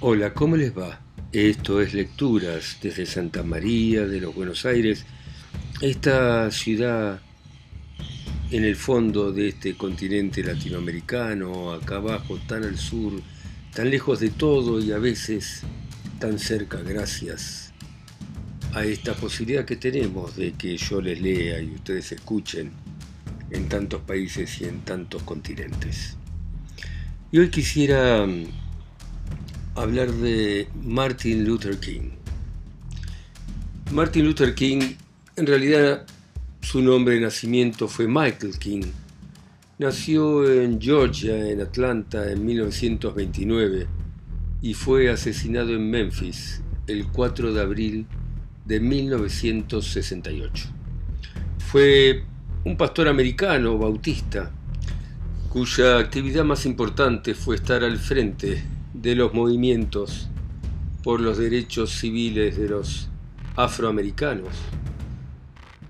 Hola, ¿cómo les va? Esto es Lecturas desde Santa María de los Buenos Aires, esta ciudad en el fondo de este continente latinoamericano, acá abajo, tan al sur, tan lejos de todo y a veces tan cerca gracias a esta posibilidad que tenemos de que yo les lea y ustedes escuchen en tantos países y en tantos continentes. Y hoy quisiera mm, hablar de Martin Luther King. Martin Luther King, en realidad su nombre de nacimiento fue Michael King. Nació en Georgia, en Atlanta, en 1929 y fue asesinado en Memphis el 4 de abril de 1968. Fue un pastor americano bautista cuya actividad más importante fue estar al frente de los movimientos por los derechos civiles de los afroamericanos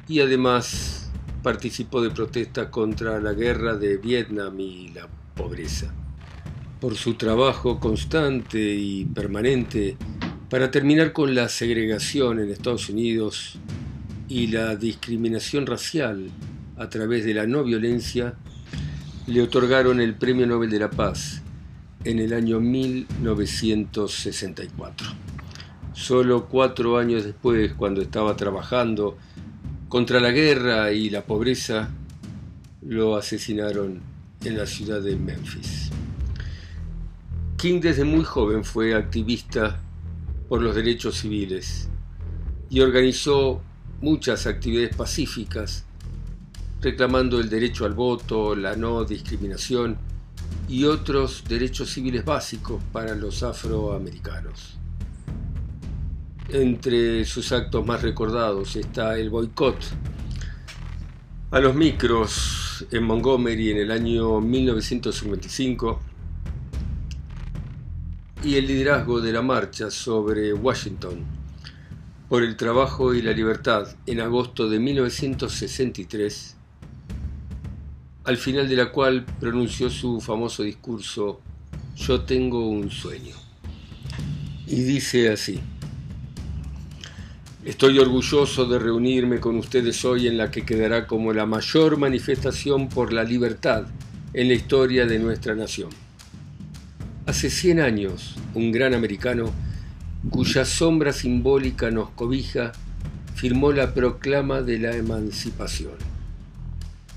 y además participó de protestas contra la guerra de Vietnam y la pobreza. Por su trabajo constante y permanente para terminar con la segregación en Estados Unidos y la discriminación racial a través de la no violencia, le otorgaron el Premio Nobel de la Paz en el año 1964. Solo cuatro años después, cuando estaba trabajando contra la guerra y la pobreza, lo asesinaron en la ciudad de Memphis. King desde muy joven fue activista por los derechos civiles y organizó muchas actividades pacíficas reclamando el derecho al voto, la no discriminación y otros derechos civiles básicos para los afroamericanos. Entre sus actos más recordados está el boicot a los micros en Montgomery en el año 1955 y el liderazgo de la marcha sobre Washington por el trabajo y la libertad en agosto de 1963, al final de la cual pronunció su famoso discurso Yo tengo un sueño. Y dice así, Estoy orgulloso de reunirme con ustedes hoy en la que quedará como la mayor manifestación por la libertad en la historia de nuestra nación. Hace 100 años, un gran americano, cuya sombra simbólica nos cobija, firmó la proclama de la emancipación.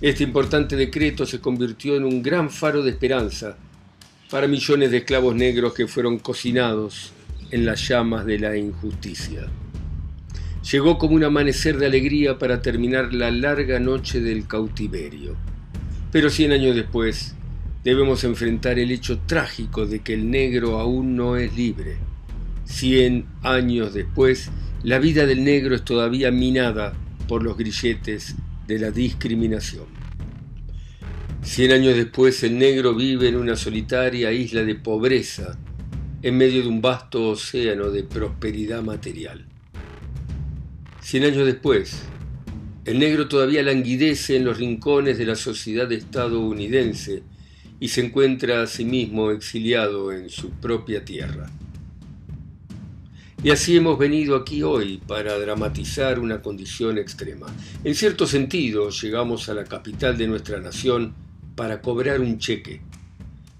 Este importante decreto se convirtió en un gran faro de esperanza para millones de esclavos negros que fueron cocinados en las llamas de la injusticia. Llegó como un amanecer de alegría para terminar la larga noche del cautiverio. Pero cien años después, debemos enfrentar el hecho trágico de que el negro aún no es libre. Cien años después, la vida del negro es todavía minada por los grilletes de la discriminación. Cien años después, el negro vive en una solitaria isla de pobreza en medio de un vasto océano de prosperidad material. Cien años después, el negro todavía languidece en los rincones de la sociedad estadounidense y se encuentra a sí mismo exiliado en su propia tierra. Y así hemos venido aquí hoy para dramatizar una condición extrema. En cierto sentido, llegamos a la capital de nuestra nación para cobrar un cheque.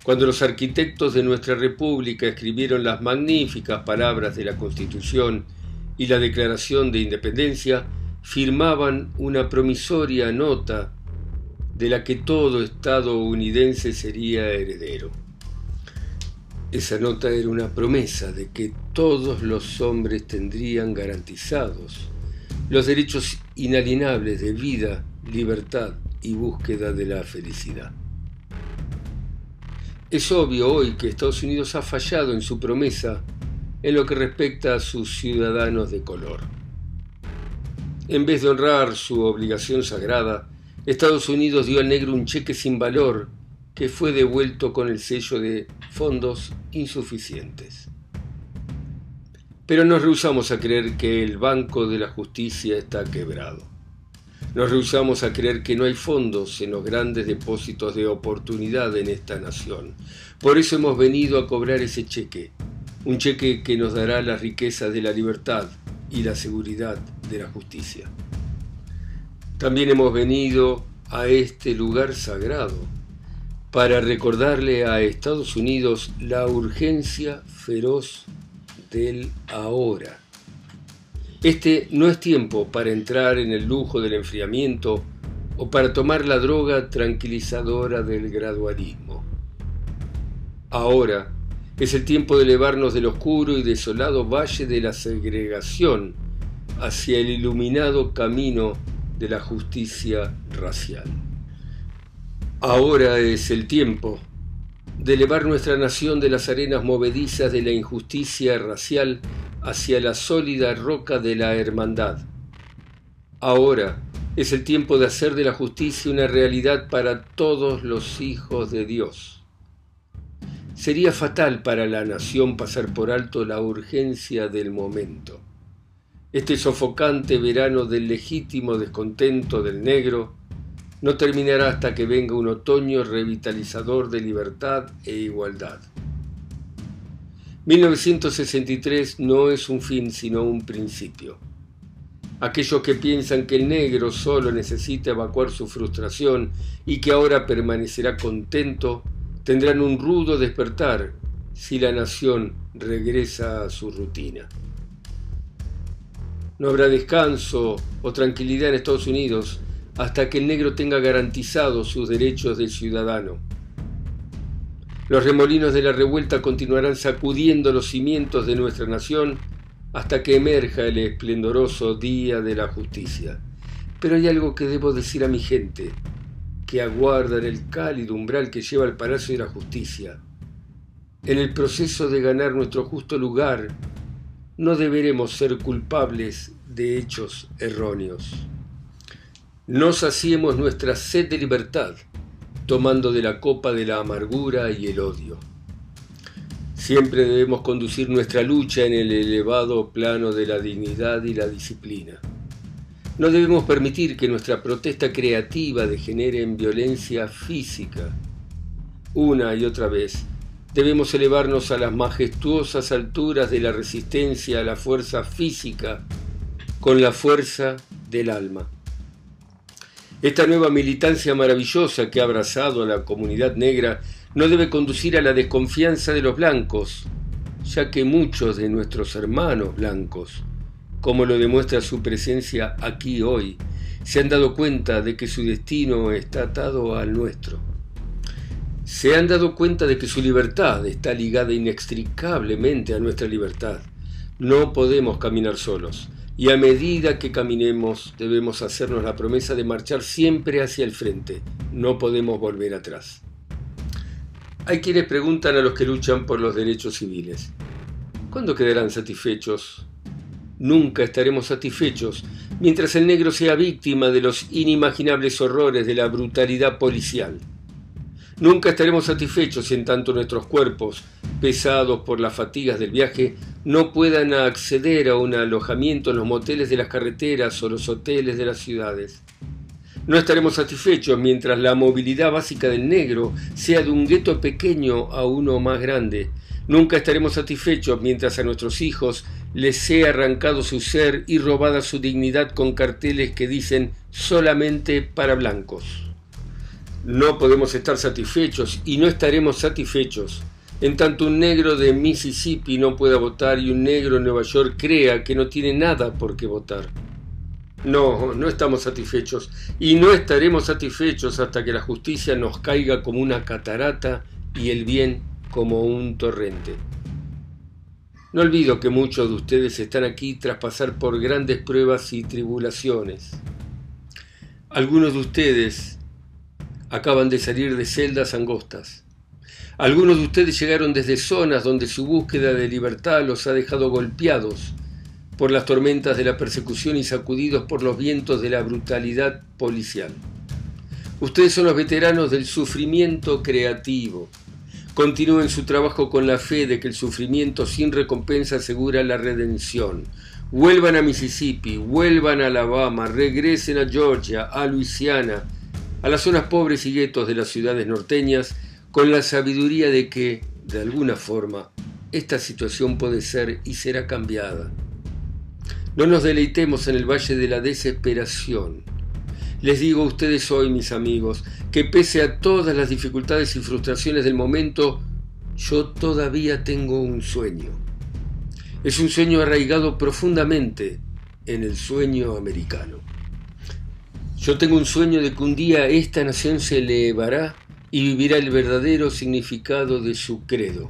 Cuando los arquitectos de nuestra república escribieron las magníficas palabras de la Constitución y la Declaración de Independencia, firmaban una promisoria nota de la que todo estadounidense sería heredero. Esa nota era una promesa de que todos los hombres tendrían garantizados los derechos inalienables de vida, libertad y búsqueda de la felicidad. Es obvio hoy que Estados Unidos ha fallado en su promesa en lo que respecta a sus ciudadanos de color. En vez de honrar su obligación sagrada, Estados Unidos dio al negro un cheque sin valor que fue devuelto con el sello de fondos insuficientes. Pero nos rehusamos a creer que el Banco de la Justicia está quebrado. Nos rehusamos a creer que no hay fondos en los grandes depósitos de oportunidad en esta nación. Por eso hemos venido a cobrar ese cheque, un cheque que nos dará las riquezas de la libertad y la seguridad de la justicia. También hemos venido a este lugar sagrado para recordarle a Estados Unidos la urgencia feroz del ahora. Este no es tiempo para entrar en el lujo del enfriamiento o para tomar la droga tranquilizadora del gradualismo. Ahora es el tiempo de elevarnos del oscuro y desolado valle de la segregación hacia el iluminado camino de la justicia racial. Ahora es el tiempo de elevar nuestra nación de las arenas movedizas de la injusticia racial hacia la sólida roca de la hermandad. Ahora es el tiempo de hacer de la justicia una realidad para todos los hijos de Dios. Sería fatal para la nación pasar por alto la urgencia del momento. Este sofocante verano del legítimo descontento del negro no terminará hasta que venga un otoño revitalizador de libertad e igualdad. 1963 no es un fin sino un principio. Aquellos que piensan que el negro solo necesita evacuar su frustración y que ahora permanecerá contento, tendrán un rudo despertar si la nación regresa a su rutina. No habrá descanso o tranquilidad en Estados Unidos hasta que el negro tenga garantizados sus derechos de ciudadano. Los remolinos de la revuelta continuarán sacudiendo los cimientos de nuestra nación hasta que emerja el esplendoroso día de la justicia. Pero hay algo que debo decir a mi gente, que aguarda en el cálido umbral que lleva al Palacio de la Justicia. En el proceso de ganar nuestro justo lugar, no deberemos ser culpables de hechos erróneos. No saciemos nuestra sed de libertad, tomando de la copa de la amargura y el odio. Siempre debemos conducir nuestra lucha en el elevado plano de la dignidad y la disciplina. No debemos permitir que nuestra protesta creativa degenere en violencia física. Una y otra vez, debemos elevarnos a las majestuosas alturas de la resistencia a la fuerza física con la fuerza del alma. Esta nueva militancia maravillosa que ha abrazado a la comunidad negra no debe conducir a la desconfianza de los blancos, ya que muchos de nuestros hermanos blancos, como lo demuestra su presencia aquí hoy, se han dado cuenta de que su destino está atado al nuestro. Se han dado cuenta de que su libertad está ligada inextricablemente a nuestra libertad. No podemos caminar solos y a medida que caminemos debemos hacernos la promesa de marchar siempre hacia el frente. No podemos volver atrás. Hay quienes preguntan a los que luchan por los derechos civiles, ¿cuándo quedarán satisfechos? Nunca estaremos satisfechos mientras el negro sea víctima de los inimaginables horrores de la brutalidad policial. Nunca estaremos satisfechos en tanto nuestros cuerpos, pesados por las fatigas del viaje, no puedan acceder a un alojamiento en los moteles de las carreteras o los hoteles de las ciudades. No estaremos satisfechos mientras la movilidad básica del negro sea de un gueto pequeño a uno más grande. Nunca estaremos satisfechos mientras a nuestros hijos les sea arrancado su ser y robada su dignidad con carteles que dicen solamente para blancos. No podemos estar satisfechos y no estaremos satisfechos en tanto un negro de Mississippi no pueda votar y un negro en Nueva York crea que no tiene nada por qué votar. No, no estamos satisfechos y no estaremos satisfechos hasta que la justicia nos caiga como una catarata y el bien como un torrente. No olvido que muchos de ustedes están aquí tras pasar por grandes pruebas y tribulaciones. Algunos de ustedes acaban de salir de celdas angostas. Algunos de ustedes llegaron desde zonas donde su búsqueda de libertad los ha dejado golpeados por las tormentas de la persecución y sacudidos por los vientos de la brutalidad policial. Ustedes son los veteranos del sufrimiento creativo. Continúen su trabajo con la fe de que el sufrimiento sin recompensa asegura la redención. Vuelvan a Mississippi, vuelvan a Alabama, regresen a Georgia, a Luisiana, a las zonas pobres y guetos de las ciudades norteñas con la sabiduría de que, de alguna forma, esta situación puede ser y será cambiada. No nos deleitemos en el valle de la desesperación. Les digo a ustedes hoy, mis amigos, que pese a todas las dificultades y frustraciones del momento, yo todavía tengo un sueño. Es un sueño arraigado profundamente en el sueño americano. Yo tengo un sueño de que un día esta nación se elevará y vivirá el verdadero significado de su credo.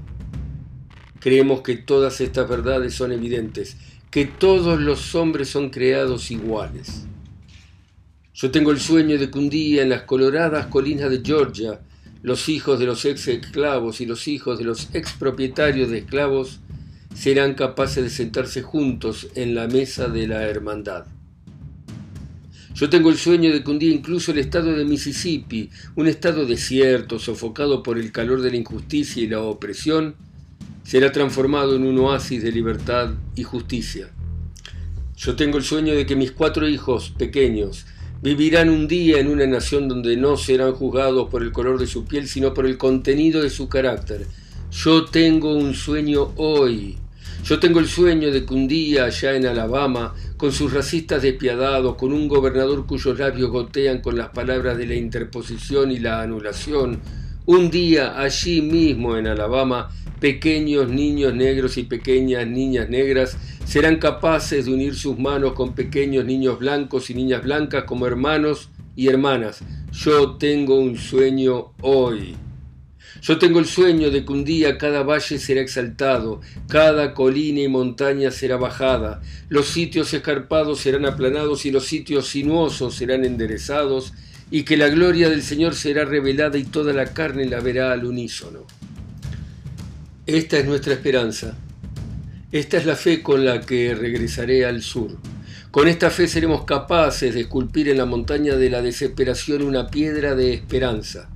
Creemos que todas estas verdades son evidentes, que todos los hombres son creados iguales. Yo tengo el sueño de que un día en las coloradas colinas de Georgia, los hijos de los ex esclavos y los hijos de los ex propietarios de esclavos serán capaces de sentarse juntos en la mesa de la hermandad. Yo tengo el sueño de que un día incluso el estado de Mississippi, un estado desierto, sofocado por el calor de la injusticia y la opresión, será transformado en un oasis de libertad y justicia. Yo tengo el sueño de que mis cuatro hijos pequeños vivirán un día en una nación donde no serán juzgados por el color de su piel, sino por el contenido de su carácter. Yo tengo un sueño hoy yo tengo el sueño de que un día allá en Alabama, con sus racistas despiadados, con un gobernador cuyos labios gotean con las palabras de la interposición y la anulación, un día allí mismo en Alabama, pequeños niños negros y pequeñas niñas negras serán capaces de unir sus manos con pequeños niños blancos y niñas blancas como hermanos y hermanas. Yo tengo un sueño hoy. Yo tengo el sueño de que un día cada valle será exaltado, cada colina y montaña será bajada, los sitios escarpados serán aplanados y los sitios sinuosos serán enderezados, y que la gloria del Señor será revelada y toda la carne la verá al unísono. Esta es nuestra esperanza. Esta es la fe con la que regresaré al sur. Con esta fe seremos capaces de esculpir en la montaña de la desesperación una piedra de esperanza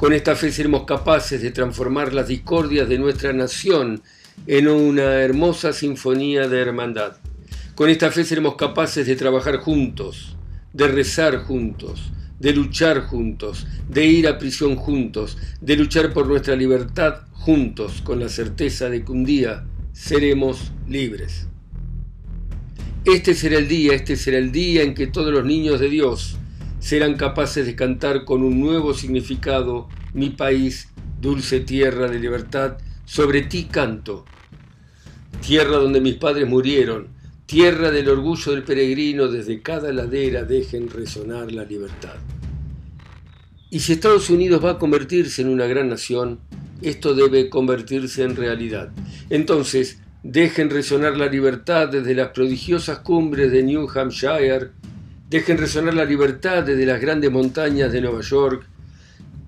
con esta fe seremos capaces de transformar las discordias de nuestra nación en una hermosa sinfonía de hermandad. Con esta fe seremos capaces de trabajar juntos, de rezar juntos, de luchar juntos, de ir a prisión juntos, de luchar por nuestra libertad juntos, con la certeza de que un día seremos libres. Este será el día, este será el día en que todos los niños de Dios serán capaces de cantar con un nuevo significado mi país, dulce tierra de libertad, sobre ti canto. Tierra donde mis padres murieron, tierra del orgullo del peregrino, desde cada ladera dejen resonar la libertad. Y si Estados Unidos va a convertirse en una gran nación, esto debe convertirse en realidad. Entonces, dejen resonar la libertad desde las prodigiosas cumbres de New Hampshire, Dejen resonar la libertad desde las grandes montañas de Nueva York.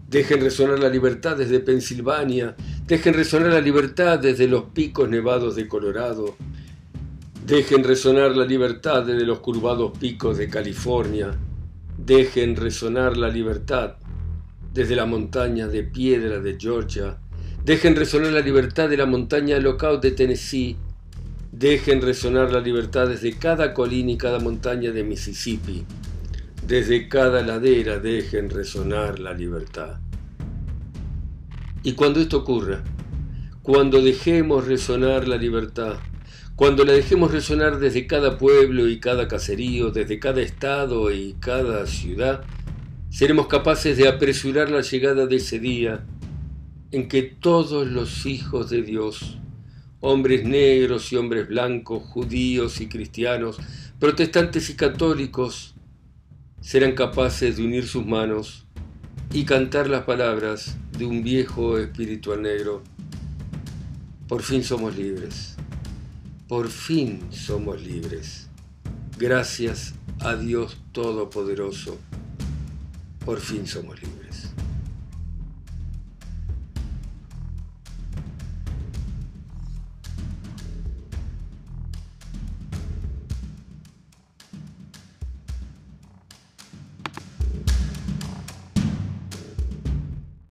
Dejen resonar la libertad desde Pensilvania. Dejen resonar la libertad desde los picos nevados de Colorado. Dejen resonar la libertad desde los curvados picos de California. Dejen resonar la libertad desde la montaña de piedra de Georgia. Dejen resonar la libertad de la montaña Lookout de Tennessee Dejen resonar la libertad desde cada colina y cada montaña de Mississippi. Desde cada ladera dejen resonar la libertad. Y cuando esto ocurra, cuando dejemos resonar la libertad, cuando la dejemos resonar desde cada pueblo y cada caserío, desde cada estado y cada ciudad, seremos capaces de apresurar la llegada de ese día en que todos los hijos de Dios hombres negros y hombres blancos, judíos y cristianos, protestantes y católicos, serán capaces de unir sus manos y cantar las palabras de un viejo espiritual negro. Por fin somos libres. Por fin somos libres. Gracias a Dios Todopoderoso. Por fin somos libres.